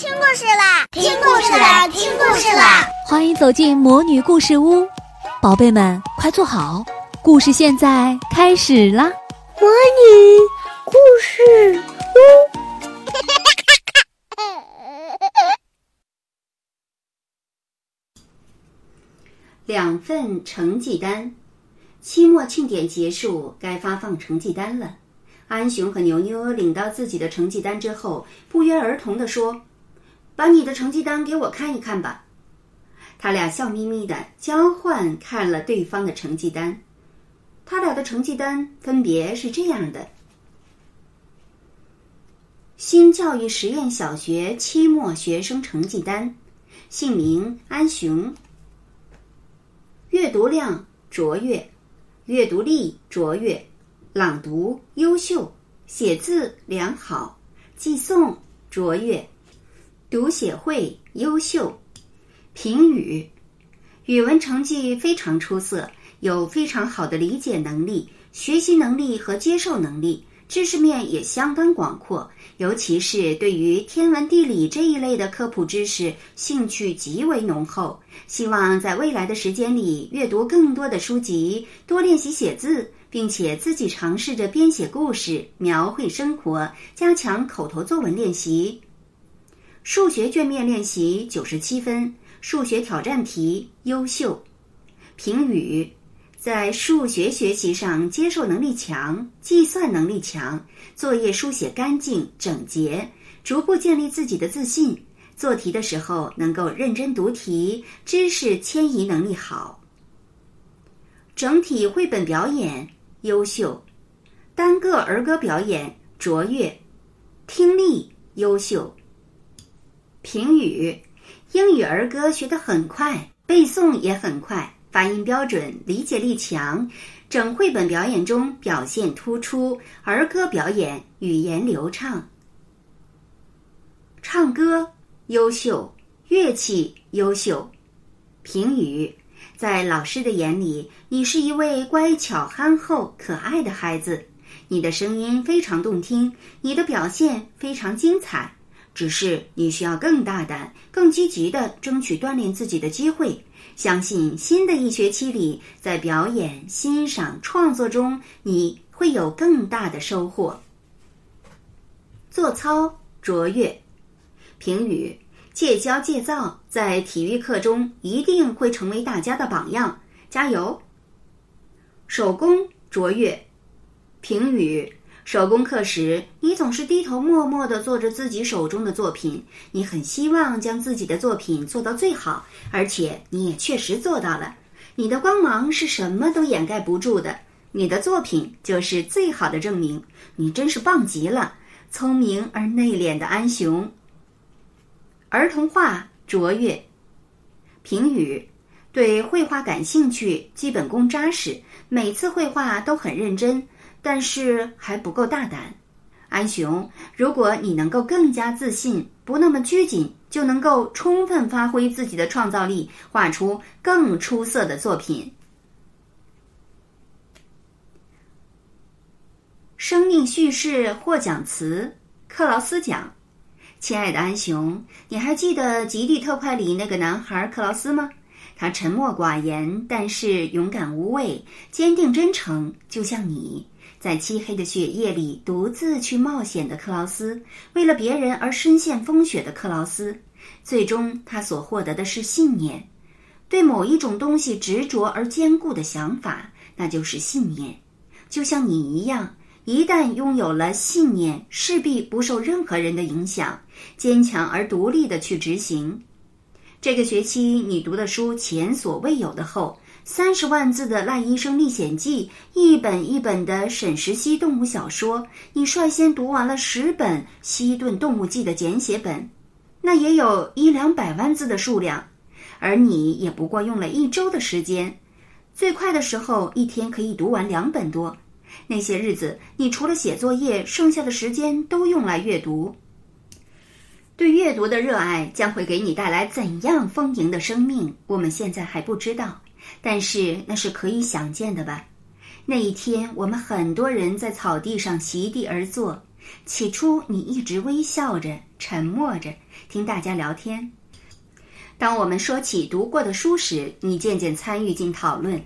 听故事啦！听故事啦！听故事啦！欢迎走进魔女故事屋，宝贝们快坐好，故事现在开始啦！魔女故事屋，两份成绩单。期末庆典结束，该发放成绩单了。安雄和牛牛领到自己的成绩单之后，不约而同地说：“把你的成绩单给我看一看吧。”他俩笑眯眯的交换看了对方的成绩单。他俩的成绩单分别是这样的：新教育实验小学期末学生成绩单，姓名安雄，阅读量卓越。阅读力卓越，朗读优秀，写字良好，记诵卓越，读写会优秀。评语：语文成绩非常出色，有非常好的理解能力、学习能力和接受能力。知识面也相当广阔，尤其是对于天文地理这一类的科普知识，兴趣极为浓厚。希望在未来的时间里阅读更多的书籍，多练习写字，并且自己尝试着编写故事，描绘生活，加强口头作文练习。数学卷面练习九十七分，数学挑战题优秀。评语。在数学学习上，接受能力强，计算能力强，作业书写干净整洁，逐步建立自己的自信。做题的时候能够认真读题，知识迁移能力好。整体绘本表演优秀，单个儿歌表演卓越，听力优秀。评语：英语儿歌学得很快，背诵也很快。发音标准，理解力强，整绘本表演中表现突出。儿歌表演语言流畅，唱歌优秀，乐器优秀。评语：在老师的眼里，你是一位乖巧、憨厚、可爱的孩子。你的声音非常动听，你的表现非常精彩。只是你需要更大胆、更积极的争取锻炼自己的机会。相信新的一学期里，在表演、欣赏、创作中，你会有更大的收获。做操卓越，评语：戒骄戒躁，在体育课中一定会成为大家的榜样，加油。手工卓越，评语。手工课时，你总是低头默默地做着自己手中的作品。你很希望将自己的作品做到最好，而且你也确实做到了。你的光芒是什么都掩盖不住的，你的作品就是最好的证明。你真是棒极了，聪明而内敛的安雄。儿童画卓越，评语：对绘画感兴趣，基本功扎实，每次绘画都很认真。但是还不够大胆，安雄。如果你能够更加自信，不那么拘谨，就能够充分发挥自己的创造力，画出更出色的作品。生命叙事获奖词：克劳斯奖。亲爱的安雄，你还记得《极地特快》里那个男孩克劳斯吗？他沉默寡言，但是勇敢无畏，坚定真诚，就像你。在漆黑的雪夜里独自去冒险的克劳斯，为了别人而身陷风雪的克劳斯，最终他所获得的是信念，对某一种东西执着而坚固的想法，那就是信念。就像你一样，一旦拥有了信念，势必不受任何人的影响，坚强而独立的去执行。这个学期你读的书前所未有的厚。三十万字的《赖医生历险记》，一本一本的沈石溪动物小说，你率先读完了十本《西顿动物记》的简写本，那也有一两百万字的数量，而你也不过用了一周的时间，最快的时候一天可以读完两本多。那些日子，你除了写作业，剩下的时间都用来阅读。对阅读的热爱将会给你带来怎样丰盈的生命？我们现在还不知道。但是那是可以想见的吧？那一天，我们很多人在草地上席地而坐。起初，你一直微笑着，沉默着听大家聊天。当我们说起读过的书时，你渐渐参与进讨论，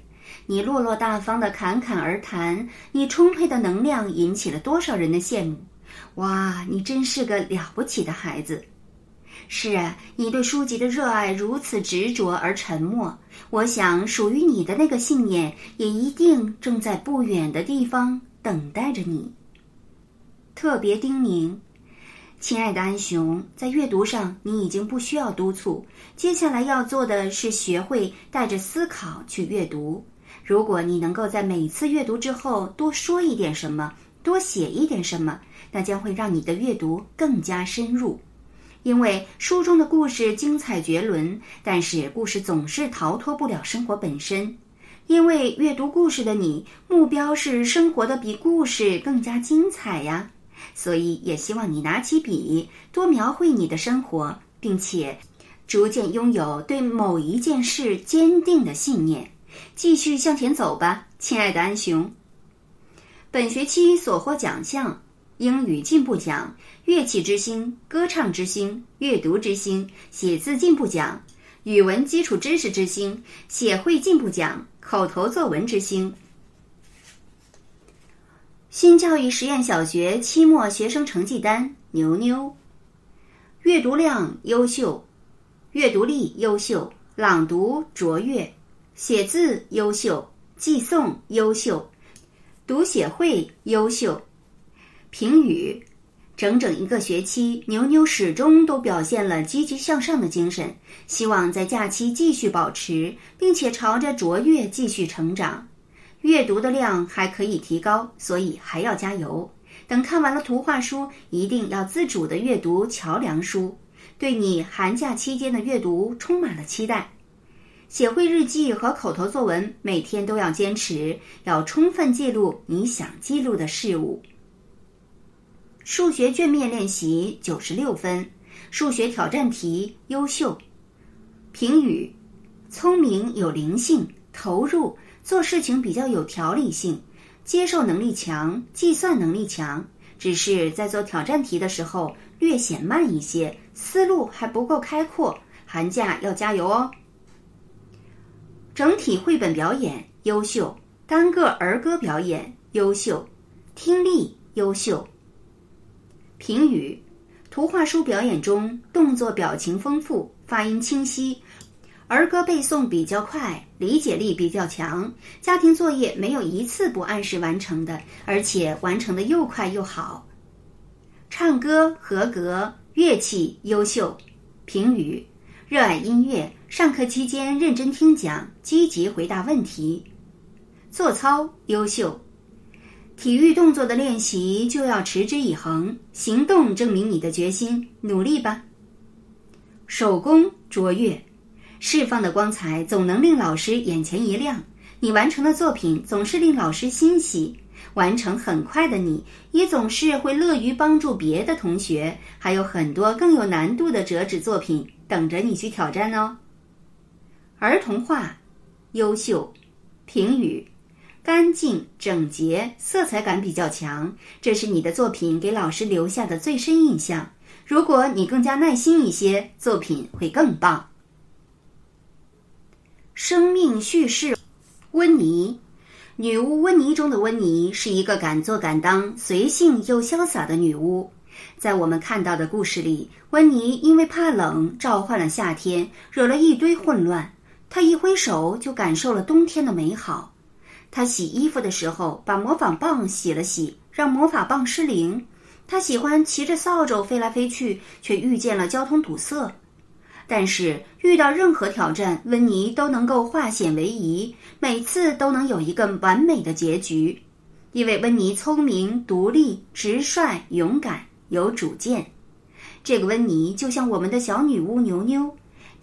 你落落大方的侃侃而谈，你充沛的能量引起了多少人的羡慕！哇，你真是个了不起的孩子！是啊，你对书籍的热爱如此执着而沉默，我想属于你的那个信念也一定正在不远的地方等待着你。特别叮咛。亲爱的安雄，在阅读上你已经不需要督促，接下来要做的是学会带着思考去阅读。如果你能够在每次阅读之后多说一点什么，多写一点什么，那将会让你的阅读更加深入。因为书中的故事精彩绝伦，但是故事总是逃脱不了生活本身。因为阅读故事的你，目标是生活的比故事更加精彩呀。所以，也希望你拿起笔，多描绘你的生活，并且逐渐拥有对某一件事坚定的信念，继续向前走吧，亲爱的安雄。本学期所获奖项：英语进步奖、乐器之星、歌唱之星、阅读之星、写字进步奖、语文基础知识之星、写会进步奖、口头作文之星。新教育实验小学期末学生成绩单：牛牛，阅读量优秀，阅读力优秀，朗读卓越，写字优秀，寄诵优秀，读写会优秀。评语：整整一个学期，牛牛始终都表现了积极向上的精神，希望在假期继续保持，并且朝着卓越继续成长。阅读的量还可以提高，所以还要加油。等看完了图画书，一定要自主的阅读桥梁书。对你寒假期间的阅读充满了期待。写会日记和口头作文，每天都要坚持，要充分记录你想记录的事物。数学卷面练习九十六分，数学挑战题优秀。评语：聪明有灵性，投入。做事情比较有条理性，接受能力强，计算能力强，只是在做挑战题的时候略显慢一些，思路还不够开阔。寒假要加油哦！整体绘本表演优秀，单个儿歌表演优秀，听力优秀。评语：图画书表演中动作表情丰富，发音清晰。儿歌背诵比较快，理解力比较强，家庭作业没有一次不按时完成的，而且完成的又快又好。唱歌合格，乐器优秀。评语：热爱音乐，上课期间认真听讲，积极回答问题。做操优秀。体育动作的练习就要持之以恒，行动证明你的决心，努力吧。手工卓越。释放的光彩总能令老师眼前一亮，你完成的作品总是令老师欣喜。完成很快的你，也总是会乐于帮助别的同学。还有很多更有难度的折纸作品等着你去挑战哦。儿童画，优秀。评语：干净整洁，色彩感比较强。这是你的作品给老师留下的最深印象。如果你更加耐心一些，作品会更棒。生命叙事，温妮，女巫温妮中的温妮是一个敢做敢当、随性又潇洒的女巫。在我们看到的故事里，温妮因为怕冷，召唤了夏天，惹了一堆混乱。她一挥手，就感受了冬天的美好。他洗衣服的时候，把魔法棒洗了洗，让魔法棒失灵。他喜欢骑着扫帚飞来飞去，却遇见了交通堵塞。但是遇到任何挑战，温妮都能够化险为夷，每次都能有一个完美的结局。因为温妮聪明、独立、直率、勇敢、有主见。这个温妮就像我们的小女巫牛牛。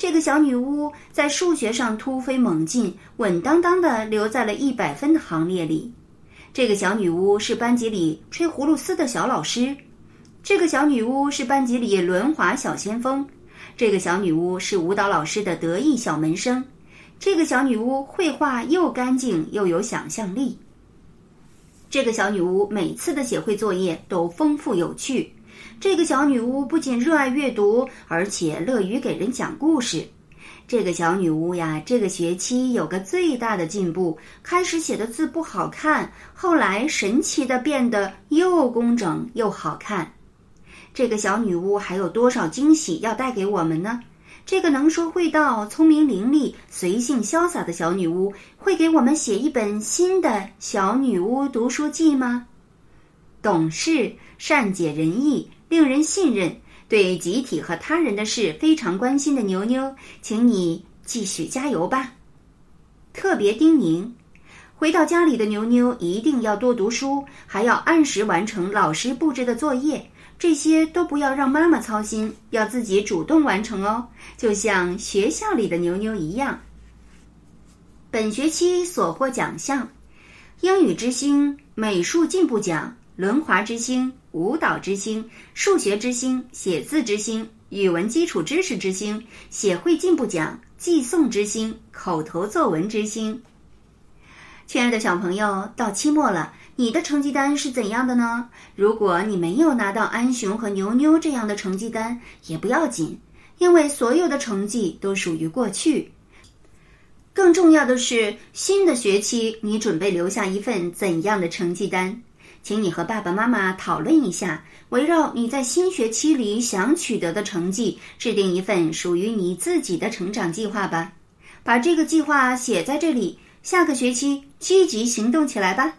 这个小女巫在数学上突飞猛进，稳当当的留在了一百分的行列里。这个小女巫是班级里吹葫芦丝的小老师。这个小女巫是班级里轮滑小先锋。这个小女巫是舞蹈老师的得意小门生。这个小女巫绘画又干净又有想象力。这个小女巫每次的写会作业都丰富有趣。这个小女巫不仅热爱阅读，而且乐于给人讲故事。这个小女巫呀，这个学期有个最大的进步，开始写的字不好看，后来神奇的变得又工整又好看。这个小女巫还有多少惊喜要带给我们呢？这个能说会道、聪明伶俐、随性潇洒的小女巫，会给我们写一本新的《小女巫读书记》吗？懂事、善解人意、令人信任，对集体和他人的事非常关心的牛牛，请你继续加油吧！特别叮咛：回到家里的牛牛一定要多读书，还要按时完成老师布置的作业。这些都不要让妈妈操心，要自己主动完成哦，就像学校里的牛牛一样。本学期所获奖项：英语之星、美术进步奖、轮滑之星、舞蹈之星、数学之星、写字之星、语文基础知识之星、写会进步奖、寄送之星、口头作文之星。亲爱的小朋友，到期末了。你的成绩单是怎样的呢？如果你没有拿到安熊和牛牛这样的成绩单，也不要紧，因为所有的成绩都属于过去。更重要的是，新的学期你准备留下一份怎样的成绩单？请你和爸爸妈妈讨论一下，围绕你在新学期里想取得的成绩，制定一份属于你自己的成长计划吧。把这个计划写在这里，下个学期积极行动起来吧。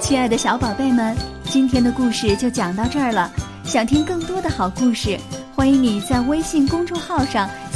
亲爱的小宝贝们，今天的故事就讲到这儿了。想听更多的好故事，欢迎你在微信公众号上